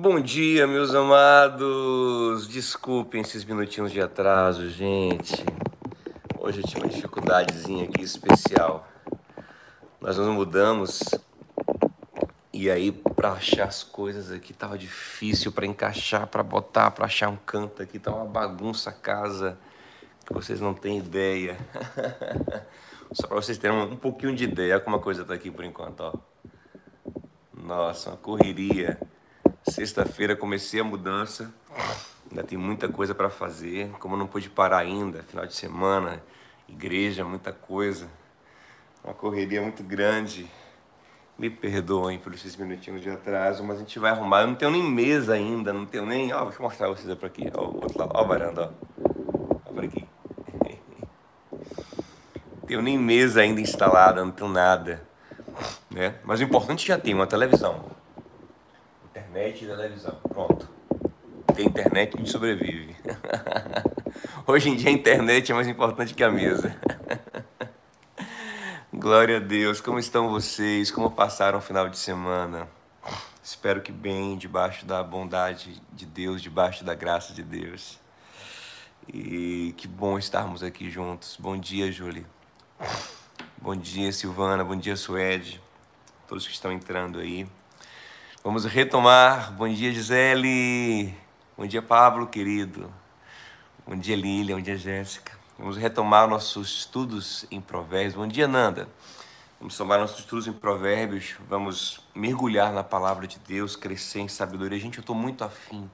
Bom dia, meus amados. Desculpem esses minutinhos de atraso, gente. Hoje eu tive uma dificuldadezinha aqui especial. Nós nos mudamos e aí para achar as coisas aqui tava difícil para encaixar, para botar, para achar um canto aqui, tá uma bagunça a casa que vocês não têm ideia. Só para vocês terem um pouquinho de ideia como a coisa tá aqui por enquanto, ó. Nossa, uma correria. Sexta-feira comecei a mudança. Ainda tem muita coisa para fazer. Como não pude parar ainda, final de semana, igreja, muita coisa. Uma correria muito grande. Me perdoem por esses minutinhos de atraso, mas a gente vai arrumar. Eu não tenho nem mesa ainda, não tenho nem. Ó, deixa eu mostrar vocês para aqui. Ó, outro lado. Ó, a varanda, ó. Ó, por aqui. tenho nem mesa ainda instalada, não tenho nada. Né? Mas o importante é já tem uma televisão internet e televisão. Pronto. Tem internet que sobrevive. Hoje em dia a internet é mais importante que a mesa. Glória a Deus. Como estão vocês? Como passaram o final de semana? Espero que bem, debaixo da bondade de Deus, debaixo da graça de Deus. E que bom estarmos aqui juntos. Bom dia, Julie. Bom dia, Silvana. Bom dia, Suede. Todos que estão entrando aí. Vamos retomar. Bom dia, Gisele. Bom dia, Pablo, querido. Bom dia, Lília. Bom dia, Jéssica. Vamos retomar nossos estudos em Provérbios. Bom dia, Nanda. Vamos tomar nossos estudos em Provérbios. Vamos mergulhar na palavra de Deus, crescer em sabedoria. Gente, eu estou muito afim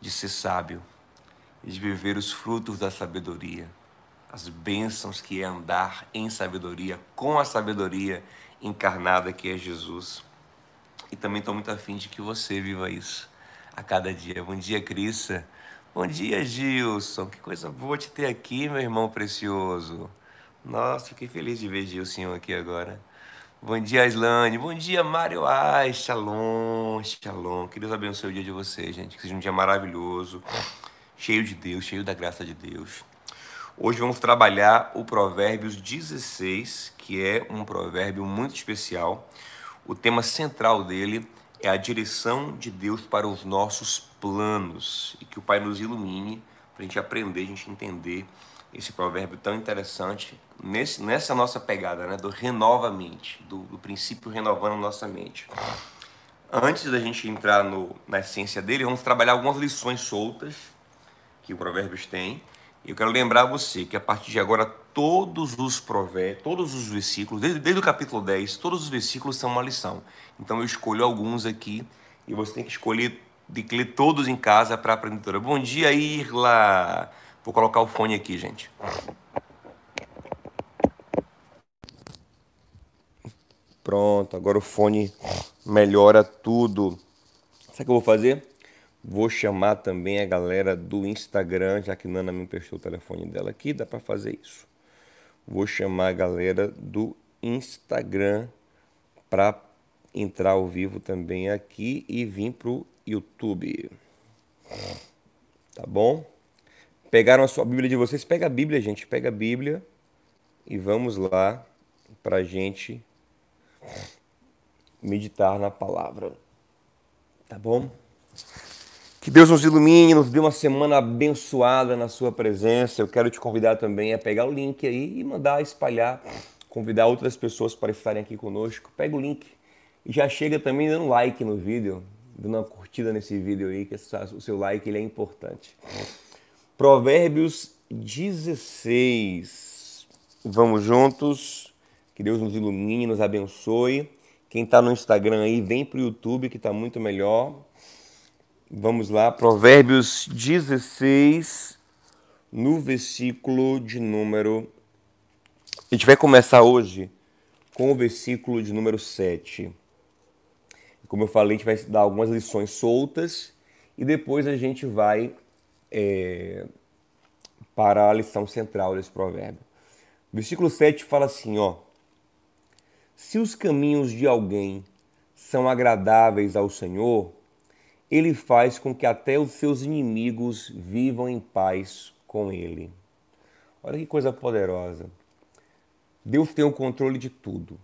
de ser sábio e de viver os frutos da sabedoria, as bênçãos que é andar em sabedoria, com a sabedoria encarnada que é Jesus. E também estou muito afim de que você viva isso a cada dia. Bom dia, Crissa. Bom dia, Gilson. Que coisa boa te ter aqui, meu irmão precioso. Nossa, fiquei feliz de ver Gilson aqui agora. Bom dia, Islane. Bom dia, Mário Ai. Shalom, shalom. Que Deus abençoe o dia de vocês, gente. Que seja um dia maravilhoso, cheio de Deus, cheio da graça de Deus. Hoje vamos trabalhar o Provérbios 16, que é um provérbio muito especial o tema central dele é a direção de Deus para os nossos planos. E que o Pai nos ilumine para a gente aprender, a gente entender esse provérbio tão interessante nesse, nessa nossa pegada, né, do renova mente, do, do princípio renovando a nossa mente. Antes da gente entrar no, na essência dele, vamos trabalhar algumas lições soltas que o Provérbios tem eu quero lembrar você que a partir de agora todos os provérbios, todos os versículos, desde, desde o capítulo 10, todos os versículos são uma lição. Então eu escolho alguns aqui e você tem que escolher de ler todos em casa para a aprendedora. Bom dia, Irla! Vou colocar o fone aqui, gente. Pronto, agora o fone melhora tudo. Sabe o que eu vou fazer? Vou chamar também a galera do Instagram, já que Nana me emprestou o telefone dela aqui, dá para fazer isso. Vou chamar a galera do Instagram para entrar ao vivo também aqui e vir pro YouTube. Tá bom? Pegaram a sua Bíblia de vocês? Pega a Bíblia, gente, pega a Bíblia e vamos lá para gente meditar na palavra. Tá bom? Que Deus nos ilumine, nos dê uma semana abençoada na Sua presença. Eu quero te convidar também a pegar o link aí e mandar espalhar, convidar outras pessoas para estarem aqui conosco. Pega o link e já chega também dando like no vídeo, dando uma curtida nesse vídeo aí, que o seu like ele é importante. Provérbios 16. Vamos juntos. Que Deus nos ilumine, nos abençoe. Quem está no Instagram aí, vem para o YouTube que está muito melhor Vamos lá, Provérbios 16, no versículo de número. A gente vai começar hoje com o versículo de número 7. Como eu falei, a gente vai dar algumas lições soltas e depois a gente vai é, para a lição central desse provérbio. Versículo 7 fala assim: ó. Se os caminhos de alguém são agradáveis ao Senhor, ele faz com que até os seus inimigos vivam em paz com ele. Olha que coisa poderosa. Deus tem o controle de tudo.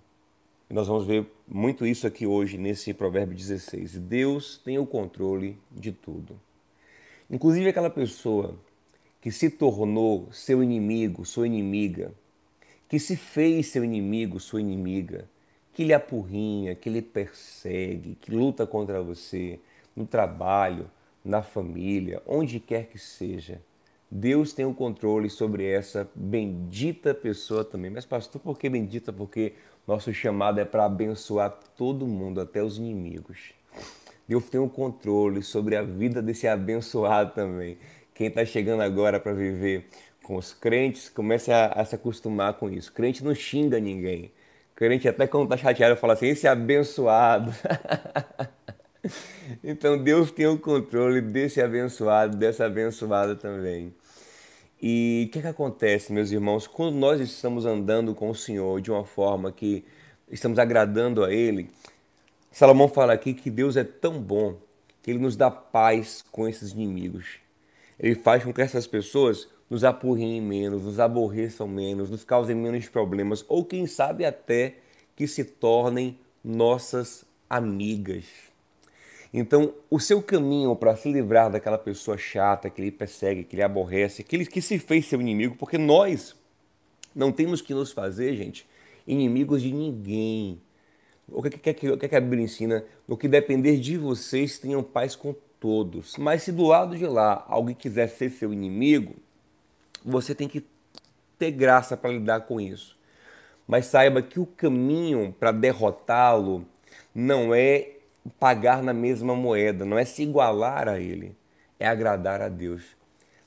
nós vamos ver muito isso aqui hoje nesse Provérbio 16. Deus tem o controle de tudo. Inclusive aquela pessoa que se tornou seu inimigo, sua inimiga, que se fez seu inimigo, sua inimiga, que lhe apurrinha, que lhe persegue, que luta contra você no trabalho, na família, onde quer que seja. Deus tem o controle sobre essa bendita pessoa também. Mas, pastor, por que bendita? Porque nosso chamado é para abençoar todo mundo, até os inimigos. Deus tem o controle sobre a vida desse abençoado também. Quem está chegando agora para viver com os crentes, comece a, a, se acostumar com isso. Crente não xinga ninguém. Crente, até quando está chateado, fala assim: esse abençoado. então Deus tem o controle desse abençoado, dessa abençoada também. E o que, que acontece, meus irmãos, quando nós estamos andando com o Senhor de uma forma que estamos agradando a Ele? Salomão fala aqui que Deus é tão bom que Ele nos dá paz com esses inimigos. Ele faz com que essas pessoas nos apurriem menos, nos aborreçam menos, nos causem menos problemas, ou quem sabe até que se tornem nossas amigas. Então, o seu caminho para se livrar daquela pessoa chata que lhe persegue, que lhe aborrece, que, que se fez seu inimigo, porque nós não temos que nos fazer, gente, inimigos de ninguém. O que, que, que, que a Bíblia ensina? No que depender de vocês, tenham paz com todos. Mas se do lado de lá alguém quiser ser seu inimigo, você tem que ter graça para lidar com isso. Mas saiba que o caminho para derrotá-lo não é pagar na mesma moeda, não é se igualar a Ele, é agradar a Deus.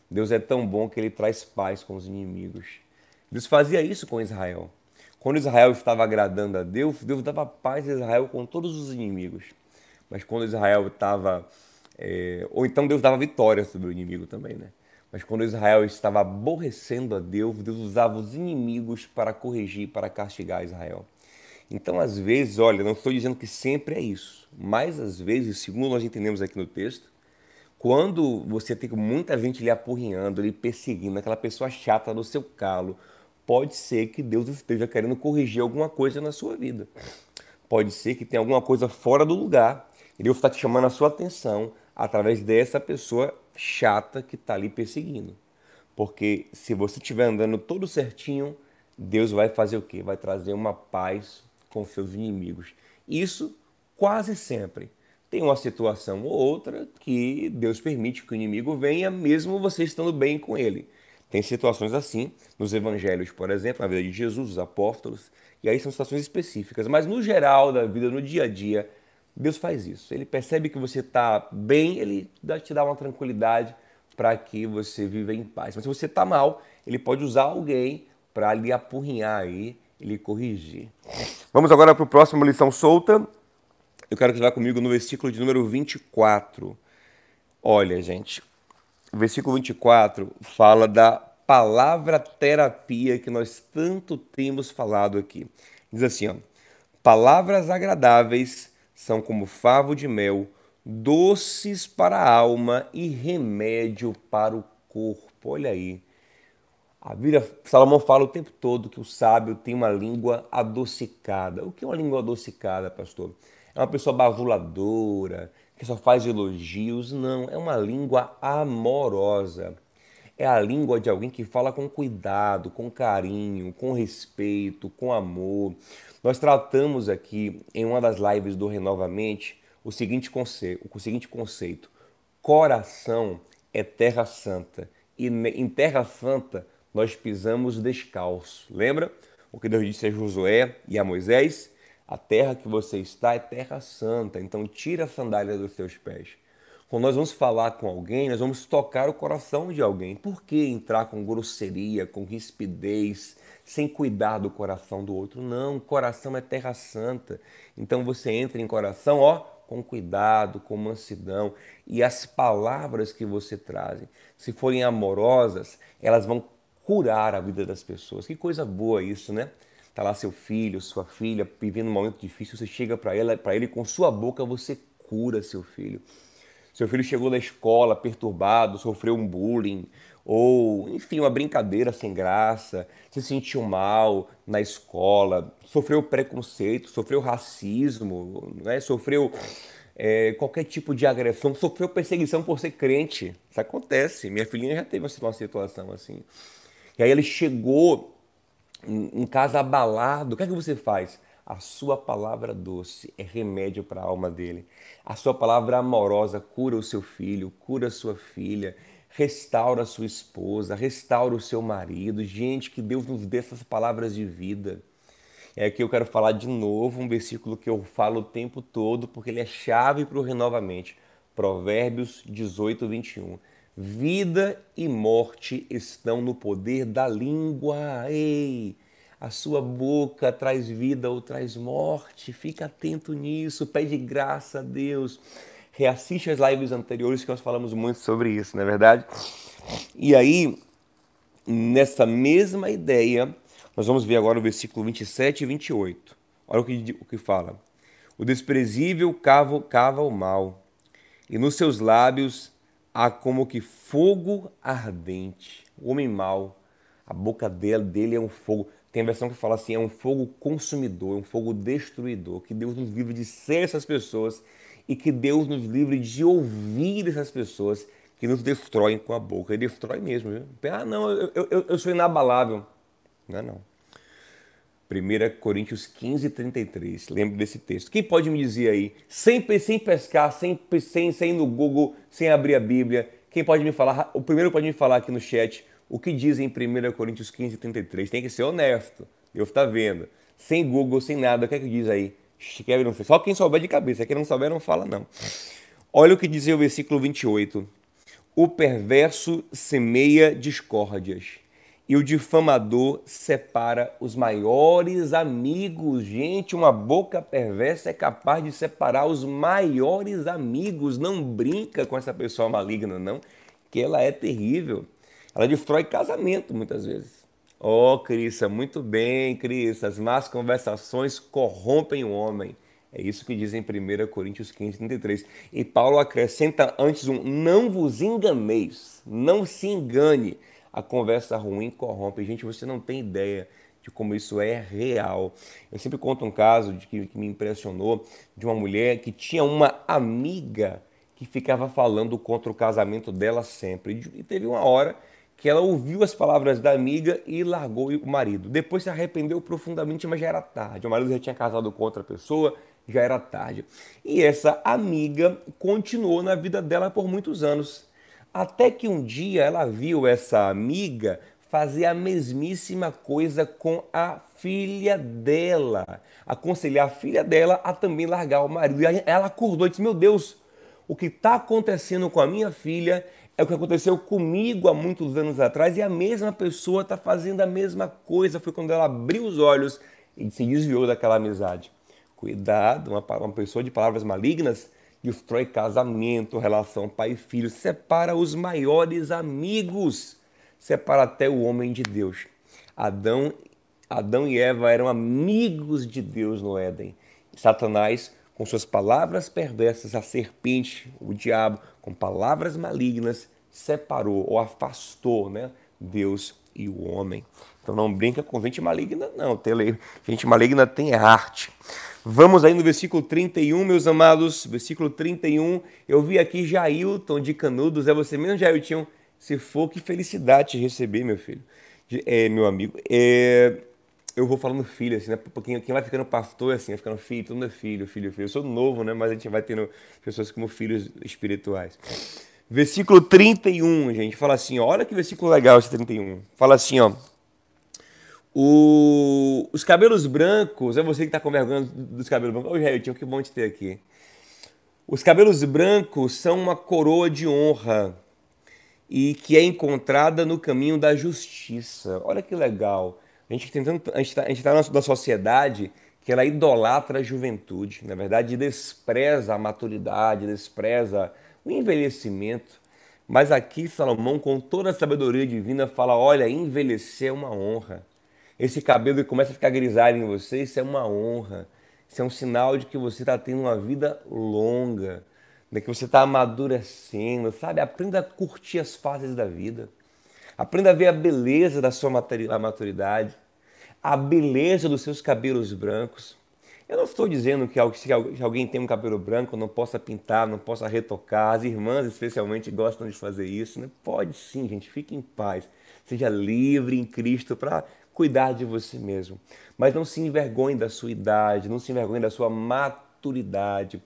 Deus é tão bom que Ele traz paz com os inimigos. Deus fazia isso com Israel. Quando Israel estava agradando a Deus, Deus dava paz a Israel com todos os inimigos. Mas quando Israel estava. É, ou então Deus dava vitória sobre o inimigo também, né? Mas quando Israel estava aborrecendo a Deus, Deus usava os inimigos para corrigir, para castigar Israel. Então, às vezes, olha, não estou dizendo que sempre é isso, mas às vezes, segundo nós entendemos aqui no texto, quando você tem muita gente lhe apurrinhando, lhe perseguindo, aquela pessoa chata no seu calo, pode ser que Deus esteja querendo corrigir alguma coisa na sua vida. Pode ser que tenha alguma coisa fora do lugar. E Deus está te chamando a sua atenção através dessa pessoa chata que está ali perseguindo. Porque se você estiver andando todo certinho, Deus vai fazer o quê? Vai trazer uma paz com seus inimigos. Isso quase sempre. Tem uma situação ou outra que Deus permite que o inimigo venha, mesmo você estando bem com ele. Tem situações assim nos evangelhos, por exemplo, na vida de Jesus, os apóstolos, e aí são situações específicas. Mas no geral da vida, no dia a dia, Deus faz isso. Ele percebe que você está bem, ele te dá uma tranquilidade para que você viva em paz. Mas se você está mal, ele pode usar alguém para lhe apurrinhar aí lhe corrigir. Vamos agora para o próximo lição solta. Eu quero que você vá comigo no versículo de número 24. Olha, gente, o versículo 24 fala da palavra terapia que nós tanto temos falado aqui. Diz assim, ó: Palavras agradáveis são como favo de mel, doces para a alma e remédio para o corpo. Olha aí. A Bíblia, Salomão fala o tempo todo que o sábio tem uma língua adocicada. O que é uma língua adocicada, pastor? É uma pessoa bavuladora, que só faz elogios? Não, é uma língua amorosa. É a língua de alguém que fala com cuidado, com carinho, com respeito, com amor. Nós tratamos aqui em uma das lives do Renovamente o seguinte conceito, o seguinte conceito: coração é terra santa e em terra santa nós pisamos descalço. Lembra o que Deus disse a Josué e a Moisés? A terra que você está é terra santa, então tira a sandália dos seus pés. Quando nós vamos falar com alguém, nós vamos tocar o coração de alguém. Por que entrar com grosseria, com rispidez, sem cuidar do coração do outro? Não, coração é terra santa. Então você entra em coração, ó, com cuidado, com mansidão. E as palavras que você traz, se forem amorosas, elas vão curar a vida das pessoas. Que coisa boa isso, né? Tá lá seu filho, sua filha vivendo um momento difícil, você chega para ela, para ele com sua boca você cura seu filho. Seu filho chegou da escola perturbado, sofreu um bullying, ou enfim, uma brincadeira sem graça, se sentiu mal na escola, sofreu preconceito, sofreu racismo, né? sofreu é, qualquer tipo de agressão, sofreu perseguição por ser crente. Isso acontece. Minha filhinha já teve uma situação assim. E aí ele chegou em casa abalado. O que é que você faz? A sua palavra doce é remédio para a alma dele. A sua palavra amorosa cura o seu filho, cura a sua filha, restaura a sua esposa, restaura o seu marido. Gente, que Deus nos dê essas palavras de vida. É que eu quero falar de novo um versículo que eu falo o tempo todo, porque ele é chave para o renovamente. Provérbios 18, 21. Vida e morte estão no poder da língua. Ei! a sua boca traz vida ou traz morte. Fica atento nisso, pede graça a Deus. Reassiste as lives anteriores que nós falamos muito sobre isso, não é verdade? E aí, nessa mesma ideia, nós vamos ver agora o versículo 27 e 28. Olha o que, o que fala. O desprezível cava, cava o mal, e nos seus lábios há como que fogo ardente. O homem mau, a boca dele, dele é um fogo. Tem a versão que fala assim: é um fogo consumidor, um fogo destruidor. Que Deus nos livre de ser essas pessoas e que Deus nos livre de ouvir essas pessoas que nos destroem com a boca. E destrói mesmo. Viu? Ah, não, eu, eu, eu sou inabalável. Não é não. 1 Coríntios 15, 33. Lembro desse texto. Quem pode me dizer aí, sem, sem pescar, sem, sem, sem ir no Google, sem abrir a Bíblia, quem pode me falar? O primeiro pode me falar aqui no chat o que diz em 1 Coríntios 15, 33. Tem que ser honesto. Deus está vendo. Sem Google, sem nada. O que é que diz aí? Só quem souber de cabeça. Quem não souber, não fala, não. Olha o que diz o versículo 28. O perverso semeia discórdias e o difamador separa os maiores amigos. Gente, uma boca perversa é capaz de separar os maiores amigos. Não brinca com essa pessoa maligna, não, que ela é terrível. Ela destrói casamento muitas vezes. Oh, Crissa, muito bem, Crissa. As más conversações corrompem o homem. É isso que diz em 1 Coríntios 15, 33. E Paulo acrescenta antes um: não vos enganeis, não se engane. A conversa ruim corrompe. Gente, você não tem ideia de como isso é real. Eu sempre conto um caso de que, que me impressionou de uma mulher que tinha uma amiga que ficava falando contra o casamento dela sempre. E teve uma hora que ela ouviu as palavras da amiga e largou o marido. Depois se arrependeu profundamente, mas já era tarde. O marido já tinha casado com outra pessoa, já era tarde. E essa amiga continuou na vida dela por muitos anos. Até que um dia ela viu essa amiga fazer a mesmíssima coisa com a filha dela. Aconselhar a filha dela a também largar o marido. E ela acordou e disse: Meu Deus, o que está acontecendo com a minha filha é o que aconteceu comigo há muitos anos atrás e a mesma pessoa está fazendo a mesma coisa. Foi quando ela abriu os olhos e se desviou daquela amizade. Cuidado, uma, uma pessoa de palavras malignas destrói casamento, relação pai e filho, separa os maiores amigos, separa até o homem de Deus. Adão, Adão e Eva eram amigos de Deus no Éden. Satanás com suas palavras perversas, a serpente, o diabo, com palavras malignas, separou ou afastou né, Deus e o homem. Então não brinca com gente maligna, não. Gente maligna tem arte. Vamos aí no versículo 31, meus amados. Versículo 31. Eu vi aqui Jailton de Canudos. É você mesmo, Jailton? Se for, que felicidade te receber, meu filho. É, meu amigo. É, eu vou falando filho, assim, né? Porque quem vai ficando pastor, assim, vai ficando filho, todo mundo é filho, filho, filho. Eu sou novo, né? Mas a gente vai tendo pessoas como filhos espirituais. Versículo 31, gente, fala assim, ó, olha que versículo legal esse 31. Fala assim, ó. O, os cabelos brancos, é você que está com vergonha dos cabelos brancos. Ô, Jair, que bom te ter aqui. Os cabelos brancos são uma coroa de honra e que é encontrada no caminho da justiça. Olha que legal. A gente está tá numa sociedade que ela idolatra a juventude, na verdade despreza a maturidade, despreza o envelhecimento. Mas aqui Salomão, com toda a sabedoria divina, fala: olha, envelhecer é uma honra. Esse cabelo começa a ficar grisalho em você, isso é uma honra. Isso é um sinal de que você está tendo uma vida longa, de que você está amadurecendo, sabe? Aprenda a curtir as fases da vida. Aprenda a ver a beleza da sua maturidade, a beleza dos seus cabelos brancos. Eu não estou dizendo que se alguém tem um cabelo branco não possa pintar, não possa retocar. As irmãs especialmente gostam de fazer isso. Né? Pode sim, gente, fique em paz. Seja livre em Cristo para cuidar de você mesmo. Mas não se envergonhe da sua idade, não se envergonhe da sua maturidade.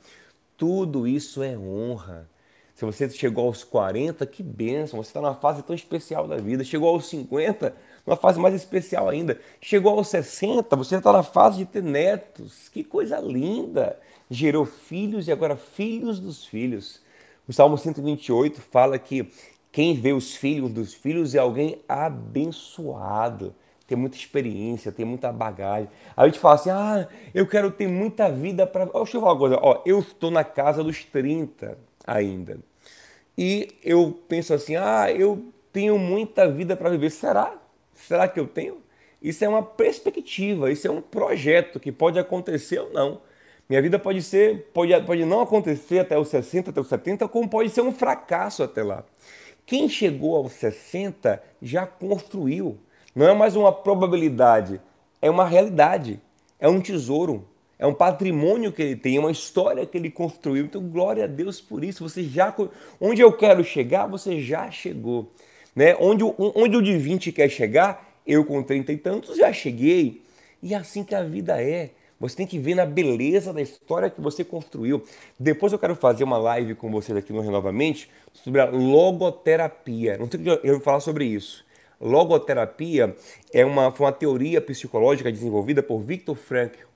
Tudo isso é honra. Se você chegou aos 40, que bênção, você está numa fase tão especial da vida. Chegou aos 50, numa fase mais especial ainda. Chegou aos 60, você está na fase de ter netos. Que coisa linda! Gerou filhos e agora filhos dos filhos. O Salmo 128 fala que quem vê os filhos dos filhos é alguém abençoado tem muita experiência, tem muita bagagem. Aí a gente fala assim: ah, eu quero ter muita vida para. Deixa eu falar uma coisa: ó, eu estou na casa dos 30 ainda. E eu penso assim: ah, eu tenho muita vida para viver. Será? Será que eu tenho? Isso é uma perspectiva, isso é um projeto que pode acontecer ou não. Minha vida pode ser, pode, pode não acontecer até os 60, até os 70, como pode ser um fracasso até lá. Quem chegou aos 60 já construiu não é mais uma probabilidade, é uma realidade, é um tesouro, é um patrimônio que ele tem, é uma história que ele construiu. Então, glória a Deus por isso. Você já onde eu quero chegar, você já chegou, né? Onde onde o de 20 quer chegar, eu com 30 e tantos já cheguei. E é assim que a vida é. Você tem que ver na beleza da história que você construiu. Depois eu quero fazer uma live com vocês aqui no Renovamente sobre a logoterapia. Não sei o que eu vou falar sobre isso. Logoterapia é uma, foi uma teoria psicológica desenvolvida por Viktor Frankl.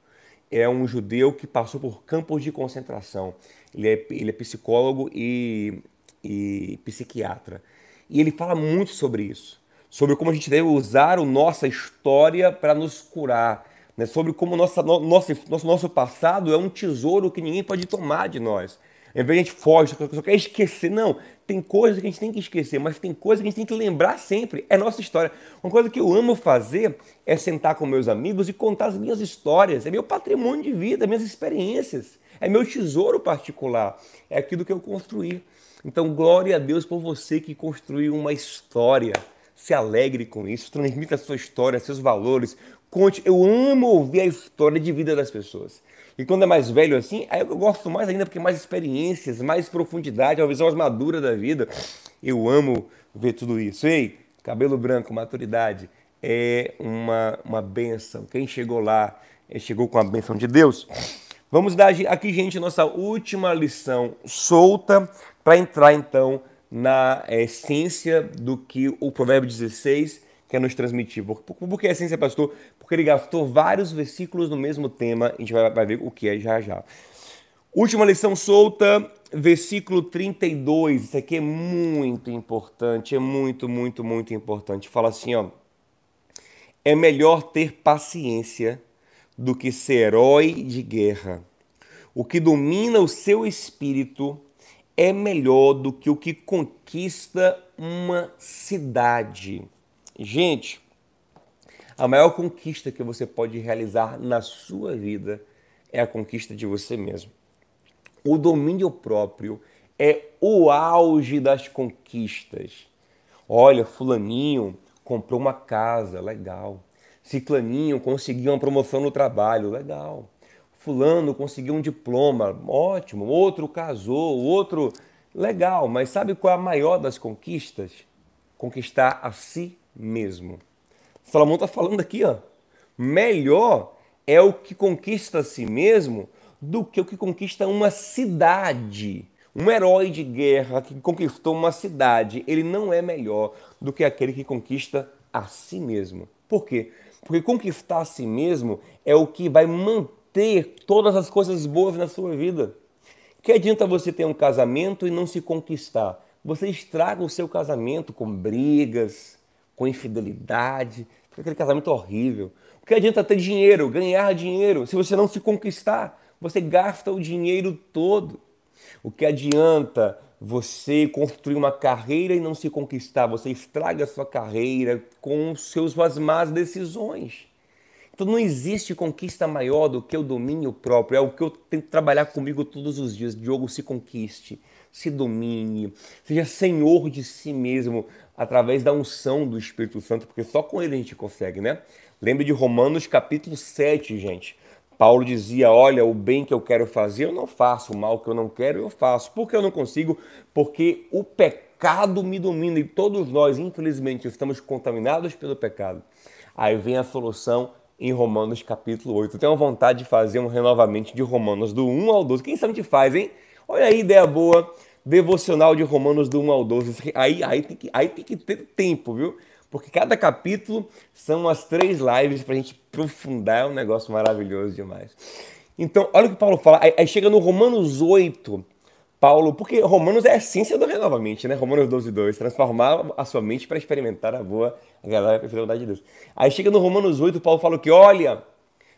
É um judeu que passou por campos de concentração. Ele é, ele é psicólogo e, e psiquiatra. E ele fala muito sobre isso. Sobre como a gente deve usar a nossa história para nos curar. Né? Sobre como nossa, nosso, nosso, nosso passado é um tesouro que ninguém pode tomar de nós. Em vez de a gente foge, só quer esquecer. Não, tem coisas que a gente tem que esquecer, mas tem coisas que a gente tem que lembrar sempre. É nossa história. Uma coisa que eu amo fazer é sentar com meus amigos e contar as minhas histórias. É meu patrimônio de vida, minhas experiências. É meu tesouro particular. É aquilo que eu construí. Então, glória a Deus por você que construiu uma história. Se alegre com isso, transmita a sua história, seus valores. Conte. Eu amo ouvir a história de vida das pessoas. E quando é mais velho assim, aí eu gosto mais ainda porque mais experiências, mais profundidade, uma visão mais madura da vida. Eu amo ver tudo isso. Ei, cabelo branco, maturidade, é uma, uma benção. Quem chegou lá, eh, chegou com a benção de Deus. Vamos dar aqui, gente, nossa última lição solta para entrar então na essência do que o Provérbio 16 quer nos transmitir. Por que a essência, pastor? Porque ele gastou vários versículos no mesmo tema, a gente vai, vai ver o que é já já. Última lição solta, versículo 32. Isso aqui é muito importante, é muito, muito, muito importante. Fala assim, ó. É melhor ter paciência do que ser herói de guerra. O que domina o seu espírito é melhor do que o que conquista uma cidade. Gente, a maior conquista que você pode realizar na sua vida é a conquista de você mesmo. O domínio próprio é o auge das conquistas. Olha, fulaninho comprou uma casa, legal. Ciclaninho conseguiu uma promoção no trabalho, legal. Fulano conseguiu um diploma, ótimo. Outro casou, outro, legal. Mas sabe qual é a maior das conquistas? Conquistar a si mesmo. Salomão está falando aqui, ó, melhor é o que conquista a si mesmo do que o que conquista uma cidade. Um herói de guerra que conquistou uma cidade, ele não é melhor do que aquele que conquista a si mesmo. Por quê? Porque conquistar a si mesmo é o que vai manter todas as coisas boas na sua vida. Que adianta você ter um casamento e não se conquistar? Você estraga o seu casamento com brigas, com infidelidade, com aquele casamento horrível. O que adianta ter dinheiro, ganhar dinheiro, se você não se conquistar? Você gasta o dinheiro todo. O que adianta você construir uma carreira e não se conquistar? Você estraga a sua carreira com seus, suas más decisões. Então não existe conquista maior do que o domínio próprio. É o que eu tento trabalhar comigo todos os dias. Diogo, se conquiste, se domine, seja senhor de si mesmo através da unção do Espírito Santo, porque só com ele a gente consegue, né? Lembre de Romanos capítulo 7, gente. Paulo dizia: Olha, o bem que eu quero fazer eu não faço, o mal que eu não quero eu faço. Por que eu não consigo? Porque o pecado me domina e todos nós, infelizmente, estamos contaminados pelo pecado. Aí vem a solução em Romanos capítulo 8. Eu tenho vontade de fazer um renovamento de Romanos do 1 ao 12. Quem sabe a gente faz, hein? Olha aí, ideia boa. Devocional de Romanos do 1 ao 12. Aí, aí, tem, que, aí tem que ter tempo, viu? Porque cada capítulo são as três lives para a gente aprofundar. É um negócio maravilhoso demais. Então, olha o que Paulo fala. Aí, aí chega no Romanos 8. Paulo, porque Romanos é a essência do renovamente, né? Romanos 12, 2. Transformar a sua mente para experimentar a boa, agradável e perfeita vontade de Deus. Aí chega no Romanos 8, Paulo fala que, olha,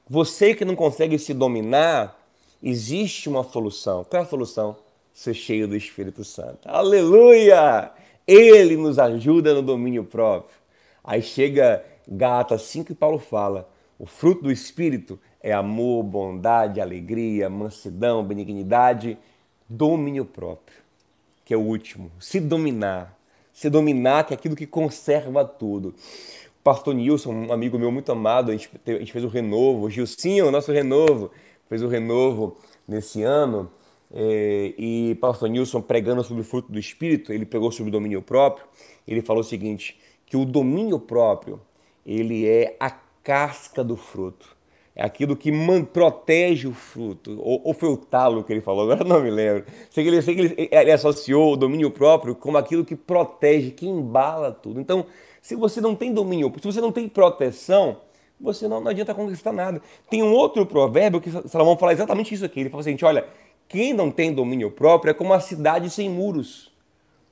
você que não consegue se dominar, existe uma solução. Qual é a solução? Ser cheio do Espírito Santo. Aleluia! Ele nos ajuda no domínio próprio. Aí chega Gálatas 5 e Paulo fala: o fruto do Espírito é amor, bondade, alegria, mansidão, benignidade, domínio próprio, que é o último. Se dominar. Se dominar, que é aquilo que conserva tudo. O pastor Nilson, um amigo meu muito amado, a gente, a gente fez o renovo, o Gilcinho, nosso renovo, fez o renovo nesse ano. É, e pastor Nilson pregando sobre o fruto do Espírito, ele pregou sobre o domínio próprio, ele falou o seguinte, que o domínio próprio, ele é a casca do fruto. É aquilo que man, protege o fruto. Ou, ou, foi o talo que ele falou, agora não me lembro. Sei que, ele, sei que ele, ele associou o domínio próprio como aquilo que protege, que embala tudo. Então, se você não tem domínio, se você não tem proteção, você não, não adianta conquistar nada. Tem um outro provérbio que Salomão fala exatamente isso aqui. Ele fala assim: olha, quem não tem domínio próprio é como uma cidade sem muros.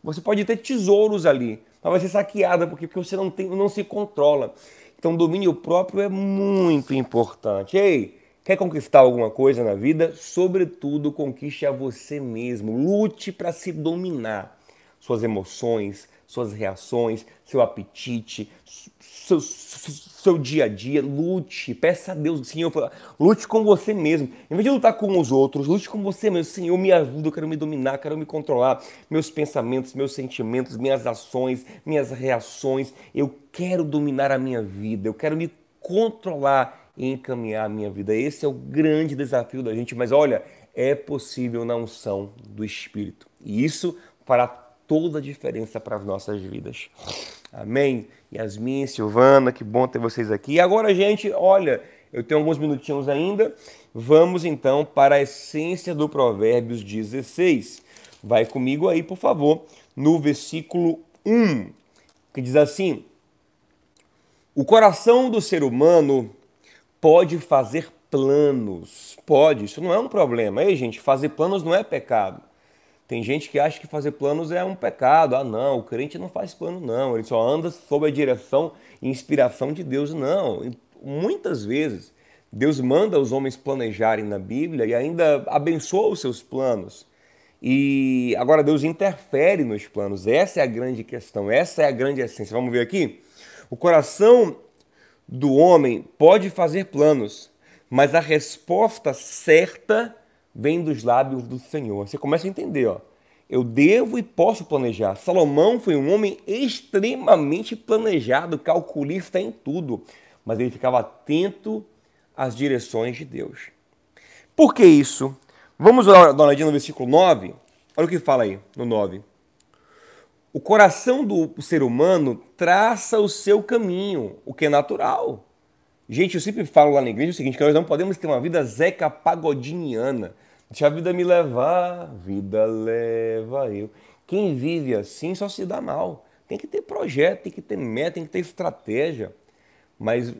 Você pode ter tesouros ali, mas vai ser saqueada porque, porque você não, tem, não se controla. Então, domínio próprio é muito importante. Ei, quer conquistar alguma coisa na vida? Sobretudo, conquiste a você mesmo. Lute para se dominar. Suas emoções, suas reações, seu apetite, seu, seu dia a dia, lute, peça a Deus, Senhor, lute com você mesmo. Em vez de lutar com os outros, lute com você mesmo. Senhor, me ajuda, eu quero me dominar, quero me controlar. Meus pensamentos, meus sentimentos, minhas ações, minhas reações. Eu quero dominar a minha vida, eu quero me controlar e encaminhar a minha vida. Esse é o grande desafio da gente, mas olha, é possível na unção do Espírito. E isso fará toda a diferença para as nossas vidas. Amém? Yasmin, Silvana, que bom ter vocês aqui. E agora, gente, olha, eu tenho alguns minutinhos ainda. Vamos então para a essência do Provérbios 16. Vai comigo aí, por favor, no versículo 1, que diz assim: O coração do ser humano pode fazer planos. Pode, isso não é um problema. Ei, gente, fazer planos não é pecado. Tem gente que acha que fazer planos é um pecado. Ah, não, o crente não faz plano, não. Ele só anda sob a direção e inspiração de Deus. Não. muitas vezes, Deus manda os homens planejarem na Bíblia e ainda abençoa os seus planos. E agora Deus interfere nos planos. Essa é a grande questão, essa é a grande essência. Vamos ver aqui? O coração do homem pode fazer planos, mas a resposta certa vem dos lábios do Senhor. Você começa a entender, ó. Eu devo e posso planejar. Salomão foi um homem extremamente planejado, calculista em tudo, mas ele ficava atento às direções de Deus. Por que isso? Vamos dar uma olhadinha no versículo 9. Olha o que fala aí, no 9. O coração do ser humano traça o seu caminho, o que é natural. Gente, eu sempre falo lá na igreja o seguinte, que nós não podemos ter uma vida zeca pagodiniana. Deixa a vida me levar, vida leva eu. Quem vive assim só se dá mal. Tem que ter projeto, tem que ter meta, tem que ter estratégia. Mas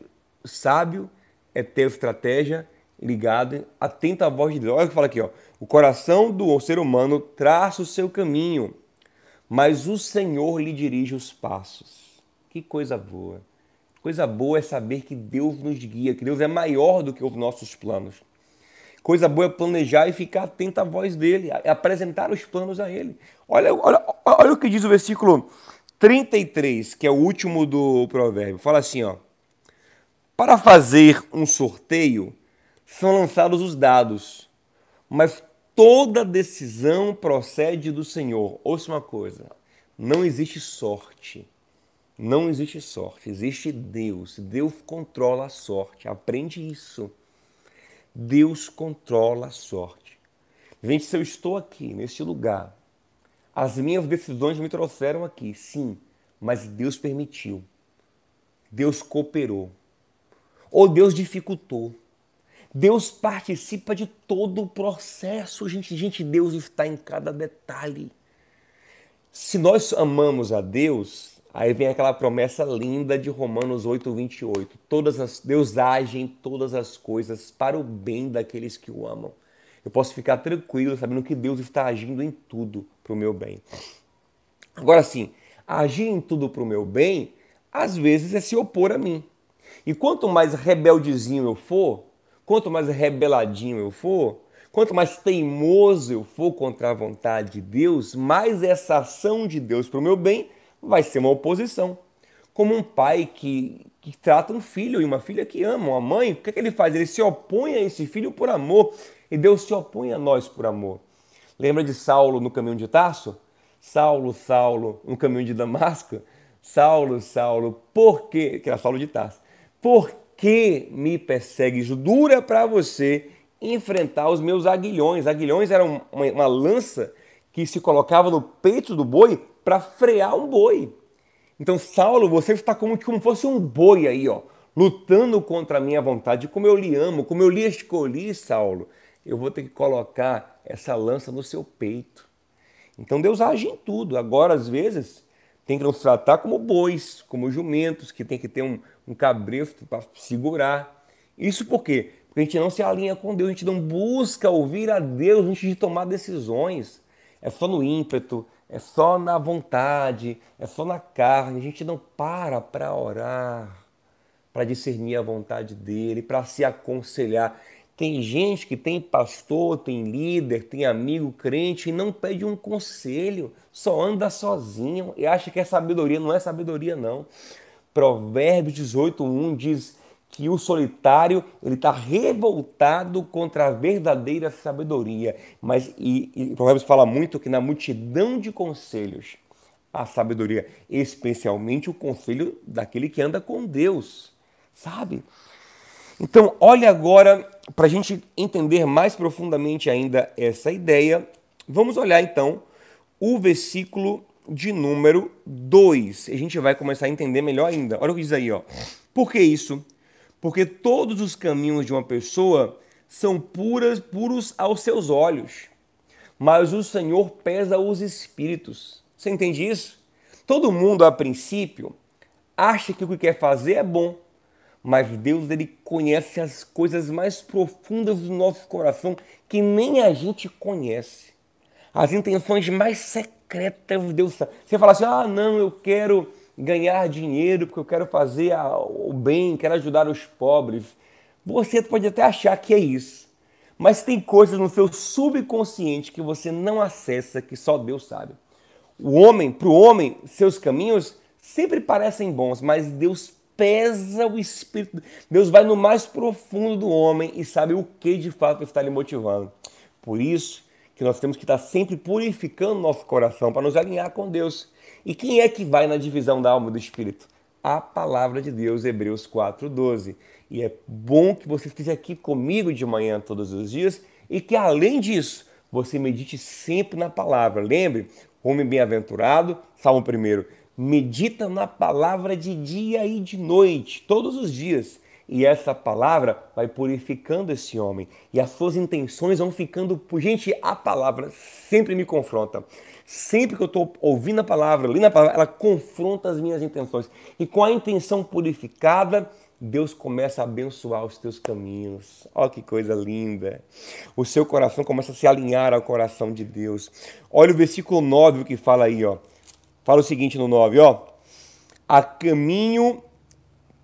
sábio é ter estratégia ligado, atento à voz de Deus. Olha o que fala aqui, ó. O coração do ser humano traça o seu caminho, mas o Senhor lhe dirige os passos. Que coisa boa. Coisa boa é saber que Deus nos guia, que Deus é maior do que os nossos planos. Coisa boa é planejar e ficar atento à voz dele, apresentar os planos a ele. Olha, olha, olha o que diz o versículo 33, que é o último do provérbio. Fala assim, ó. Para fazer um sorteio, são lançados os dados, mas toda decisão procede do Senhor. Ouça uma coisa: não existe sorte. Não existe sorte, existe Deus. Deus controla a sorte. Aprende isso. Deus controla a sorte. Gente, se eu estou aqui, neste lugar, as minhas decisões me trouxeram aqui, sim, mas Deus permitiu. Deus cooperou. Ou Deus dificultou. Deus participa de todo o processo, gente. Gente, Deus está em cada detalhe. Se nós amamos a Deus, aí vem aquela promessa linda de Romanos 8, 28. Todas as, Deus age em todas as coisas para o bem daqueles que o amam. Eu posso ficar tranquilo sabendo que Deus está agindo em tudo para o meu bem. Agora sim, agir em tudo para o meu bem, às vezes é se opor a mim. E quanto mais rebeldezinho eu for, quanto mais rebeladinho eu for, quanto mais teimoso eu for contra a vontade de Deus, mais essa ação de Deus para o meu bem vai ser uma oposição. Como um pai que, que trata um filho e uma filha que ama, uma mãe, o que, é que ele faz? Ele se opõe a esse filho por amor e Deus se opõe a nós por amor. Lembra de Saulo no caminho de Tarso? Saulo, Saulo, no caminho de Damasco? Saulo, Saulo, por quê? Que era Saulo de Tarso. Por que me persegues? Dura para você enfrentar os meus aguilhões. Aguilhões eram uma, uma lança que se colocava no peito do boi para frear um boi. Então, Saulo, você está como, como fosse um boi aí, ó, lutando contra a minha vontade. Como eu lhe amo, como eu lhe escolhi, Saulo, eu vou ter que colocar essa lança no seu peito. Então, Deus age em tudo. Agora, às vezes, tem que nos tratar como bois, como jumentos, que tem que ter um, um cabresto para segurar. Isso por quê? Porque a gente não se alinha com Deus, a gente não busca ouvir a Deus antes de tomar decisões. É só no ímpeto, é só na vontade, é só na carne. A gente não para para orar, para discernir a vontade dele, para se aconselhar. Tem gente que tem pastor, tem líder, tem amigo crente e não pede um conselho, só anda sozinho e acha que é sabedoria. Não é sabedoria, não. Provérbios 18:1 diz que o solitário ele está revoltado contra a verdadeira sabedoria. Mas e, e Provérbios fala muito que na multidão de conselhos a sabedoria, especialmente o conselho daquele que anda com Deus, sabe? Então, olha agora, para a gente entender mais profundamente ainda essa ideia, vamos olhar então o versículo de número 2. A gente vai começar a entender melhor ainda. Olha o que diz aí, ó. Por que isso? Porque todos os caminhos de uma pessoa são puras, puros aos seus olhos, mas o Senhor pesa os espíritos. Você entende isso? Todo mundo, a princípio, acha que o que quer fazer é bom, mas Deus ele conhece as coisas mais profundas do nosso coração que nem a gente conhece. As intenções mais secretas Deus sabe. Você fala assim: "Ah, não, eu quero ganhar dinheiro porque eu quero fazer o bem, quero ajudar os pobres". Você pode até achar que é isso. Mas tem coisas no seu subconsciente que você não acessa, que só Deus sabe. O homem, para o homem, seus caminhos sempre parecem bons, mas Deus pesa o espírito. Deus vai no mais profundo do homem e sabe o que de fato está lhe motivando. Por isso que nós temos que estar sempre purificando nosso coração para nos alinhar com Deus. E quem é que vai na divisão da alma e do espírito? A palavra de Deus, Hebreus 4:12. E é bom que você esteja aqui comigo de manhã todos os dias e que além disso, você medite sempre na palavra. Lembre, homem bem-aventurado, Salmo 1 medita na palavra de dia e de noite, todos os dias. E essa palavra vai purificando esse homem. E as suas intenções vão ficando. Gente, a palavra sempre me confronta. Sempre que eu estou ouvindo a palavra, lendo a palavra, ela confronta as minhas intenções. E com a intenção purificada, Deus começa a abençoar os teus caminhos. Olha que coisa linda. O seu coração começa a se alinhar ao coração de Deus. Olha o versículo 9 que fala aí, ó. Fala o seguinte no 9, ó. A caminho.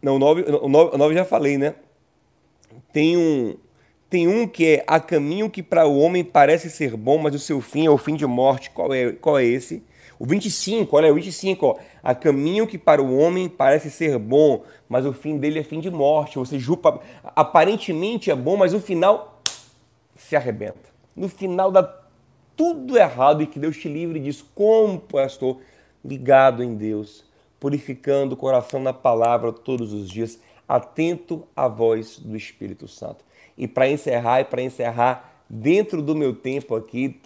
Não, o 9, o 9, o 9 já falei, né? Tem um, Tem um que é há caminho que para o homem parece ser bom, mas o seu fim é o fim de morte. Qual é, qual é esse? O 25, olha, o 25, ó. Há caminho que para o homem parece ser bom, mas o fim dele é fim de morte. Você jupa, aparentemente é bom, mas no final se arrebenta. No final dá tudo errado e que Deus te livre disso. Como pastor, ligado em Deus, purificando o coração na palavra todos os dias, atento à voz do Espírito Santo. E para encerrar, e para encerrar dentro do meu tempo aqui,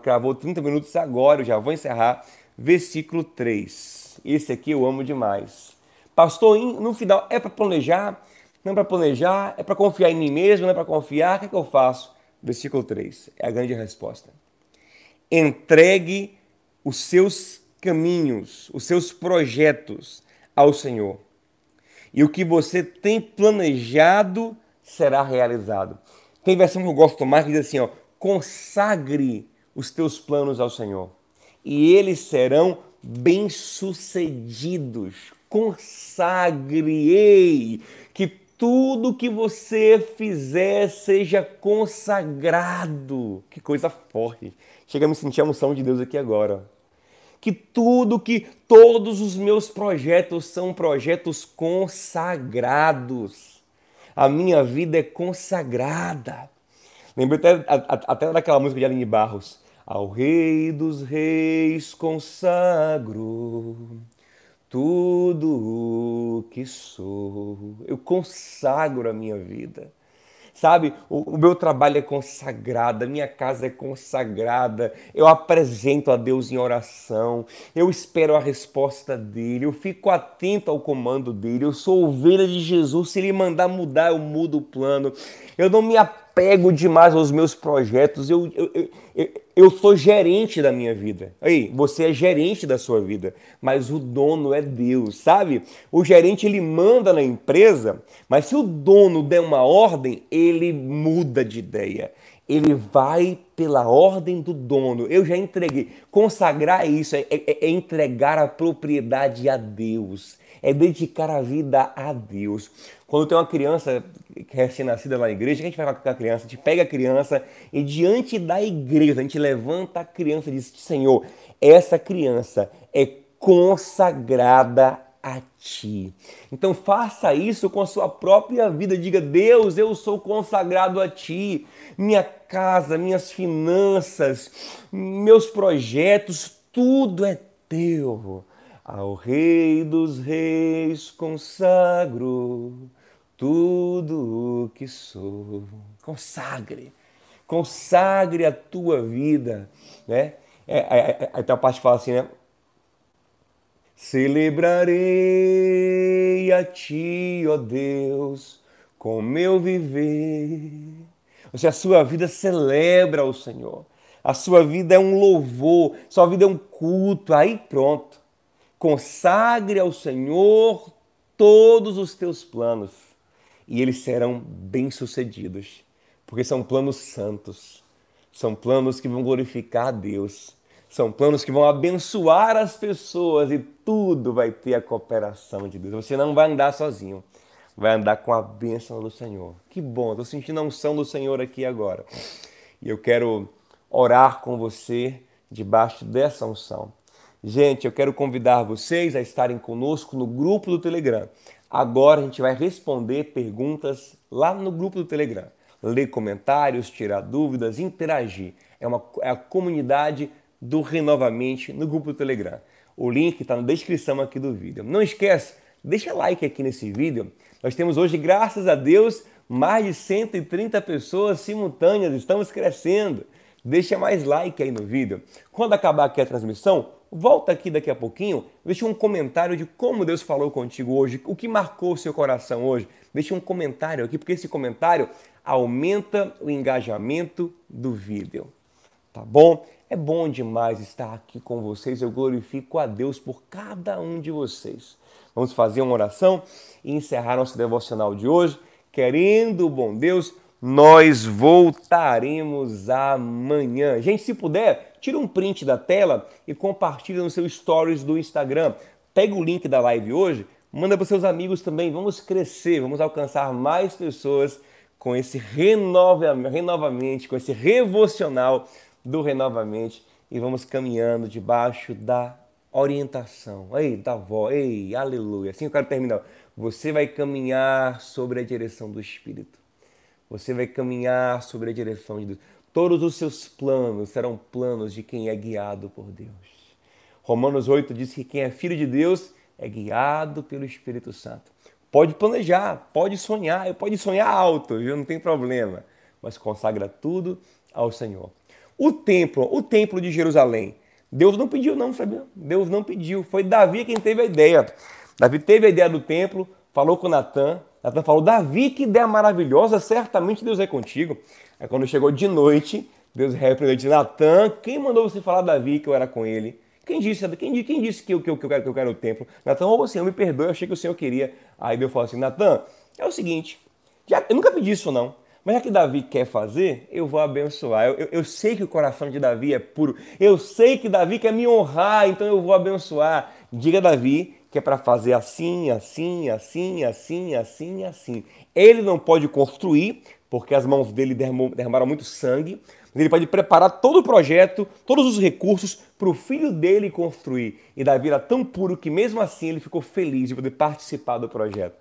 cravou 30 minutos agora, eu já vou encerrar, versículo 3. Esse aqui eu amo demais. Pastor, no final, é para planejar? Não é para planejar? É para confiar em mim mesmo? Não é para confiar? O que, é que eu faço? Versículo 3 é a grande resposta. Entregue os seus caminhos, os seus projetos ao Senhor. E o que você tem planejado será realizado. Tem versão que eu gosto mais que diz assim, ó, consagre os teus planos ao Senhor e eles serão bem-sucedidos. Consagre-ei que tudo que você fizer seja consagrado. Que coisa forte. Chega a me sentir a unção de Deus aqui agora. Que tudo, que todos os meus projetos são projetos consagrados. A minha vida é consagrada. Lembrei até, até daquela música de Aline Barros. Ao Rei dos Reis consagro tudo o que sou. Eu consagro a minha vida. Sabe, o, o, meu trabalho é consagrado, a minha casa é consagrada, eu apresento a Deus em oração, eu espero a resposta dele, eu fico atento ao comando dele, eu sou ovelha de Jesus, se ele mandar mudar, eu mudo o plano, eu não me apego demais aos meus projetos, eu, eu, eu, eu sou gerente da minha vida. Aí, você é gerente da sua vida, mas o dono é Deus, sabe? O gerente ele manda na empresa, mas se o dono der uma ordem, ele muda de ideia. Ele vai pela ordem do dono. Eu já entreguei. Consagrar isso é, é, é entregar a propriedade a Deus é dedicar a vida a Deus. Quando tem uma criança recém-nascida lá na igreja, que a gente faz com a criança? A gente pega a criança e diante da igreja, a gente levanta a criança e diz: Senhor, essa criança é consagrada a ti. Então faça isso com a sua própria vida. Diga: Deus, eu sou consagrado a ti. Minha casa, minhas finanças, meus projetos, tudo é teu. Ao Rei dos Reis consagro tudo o que sou. Consagre, consagre a tua vida, né? É, é, até a parte fala assim, né? Celebrarei a ti, ó Deus, com meu viver. Ou seja, a sua vida celebra o Senhor. A sua vida é um louvor, sua vida é um culto. Aí pronto. Consagre ao Senhor todos os teus planos e eles serão bem-sucedidos, porque são planos santos, são planos que vão glorificar a Deus, são planos que vão abençoar as pessoas e tudo vai ter a cooperação de Deus. Você não vai andar sozinho, vai andar com a bênção do Senhor. Que bom, estou sentindo a unção do Senhor aqui agora. E eu quero orar com você debaixo dessa unção. Gente, eu quero convidar vocês a estarem conosco no grupo do Telegram. Agora a gente vai responder perguntas lá no grupo do Telegram. Ler comentários, tirar dúvidas, interagir. É, uma, é a comunidade do Renovamente no grupo do Telegram. O link está na descrição aqui do vídeo. Não esquece, deixa like aqui nesse vídeo. Nós temos hoje, graças a Deus, mais de 130 pessoas simultâneas. Estamos crescendo. Deixa mais like aí no vídeo. Quando acabar aqui a transmissão, Volta aqui daqui a pouquinho, deixa um comentário de como Deus falou contigo hoje, o que marcou o seu coração hoje. Deixa um comentário aqui, porque esse comentário aumenta o engajamento do vídeo. Tá bom? É bom demais estar aqui com vocês. Eu glorifico a Deus por cada um de vocês. Vamos fazer uma oração e encerrar nosso devocional de hoje. Querendo o bom Deus, nós voltaremos amanhã. Gente, se puder, tira um print da tela e compartilha no seu stories do Instagram. Pega o link da live hoje, manda para seus amigos também. Vamos crescer, vamos alcançar mais pessoas com esse renova, renovamente, com esse revocional do renovamente e vamos caminhando debaixo da orientação. Ei, da avó, ei, aleluia. Assim eu quero terminar. Você vai caminhar sobre a direção do Espírito. Você vai caminhar sobre a direção de Deus. Todos os seus planos serão planos de quem é guiado por Deus. Romanos 8 diz que quem é filho de Deus é guiado pelo Espírito Santo. Pode planejar, pode sonhar, pode sonhar alto, viu? não tem problema, mas consagra tudo ao Senhor. O templo, o templo de Jerusalém, Deus não pediu não, sabia? Deus não pediu, foi Davi quem teve a ideia. Davi teve a ideia do templo, falou com Natan, Natan falou, Davi, que ideia maravilhosa, certamente Deus é contigo. Aí quando chegou de noite, Deus repreendeu de Natan, quem mandou você falar Davi que eu era com ele? Quem disse, quem, quem disse que, eu, que, eu, que, eu quero, que eu quero o templo? Natan, ô oh, me perdoe, eu achei que o Senhor queria. Aí Deus falou assim, Natan, é o seguinte, já, eu nunca pedi isso não, mas já que Davi quer fazer, eu vou abençoar. Eu, eu, eu, sei que o coração de Davi é puro. Eu sei que Davi quer me honrar, então eu vou abençoar. Diga a Davi que é para fazer assim, assim, assim, assim, assim, assim. Ele não pode construir, porque as mãos dele derramaram muito sangue, ele pode preparar todo o projeto, todos os recursos para o filho dele construir. E Davi era tão puro que mesmo assim ele ficou feliz de poder participar do projeto.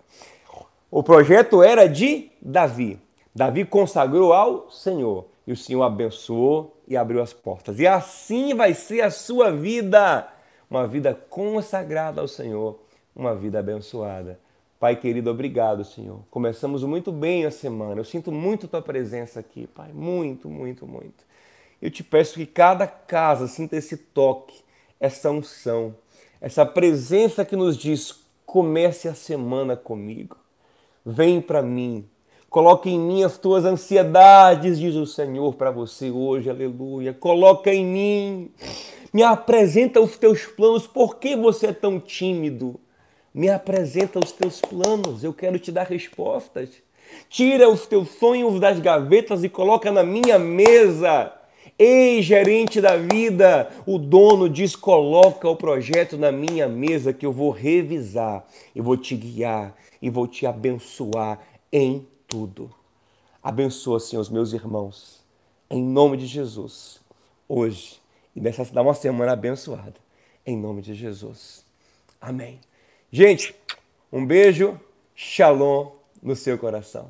O projeto era de Davi. Davi consagrou ao Senhor e o Senhor abençoou e abriu as portas. E assim vai ser a sua vida, uma vida consagrada ao Senhor, uma vida abençoada. Pai querido, obrigado, Senhor. Começamos muito bem a semana. Eu sinto muito tua presença aqui, Pai. Muito, muito, muito. Eu te peço que cada casa sinta esse toque, essa unção, essa presença que nos diz: comece a semana comigo. Vem para mim. Coloque em mim as tuas ansiedades, diz o Senhor para você hoje, aleluia. Coloca em mim. Me apresenta os teus planos. Por que você é tão tímido? Me apresenta os teus planos, eu quero te dar respostas. Tira os teus sonhos das gavetas e coloca na minha mesa. Ei, gerente da vida, o dono diz: coloca o projeto na minha mesa que eu vou revisar, eu vou te guiar e vou te abençoar em tudo. Abençoa, Senhor, os meus irmãos, em nome de Jesus, hoje e nessa uma semana abençoada, em nome de Jesus. Amém. Gente, um beijo, shalom no seu coração.